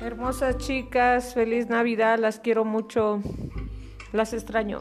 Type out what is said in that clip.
Hermosas chicas, feliz Navidad, las quiero mucho, las extraño.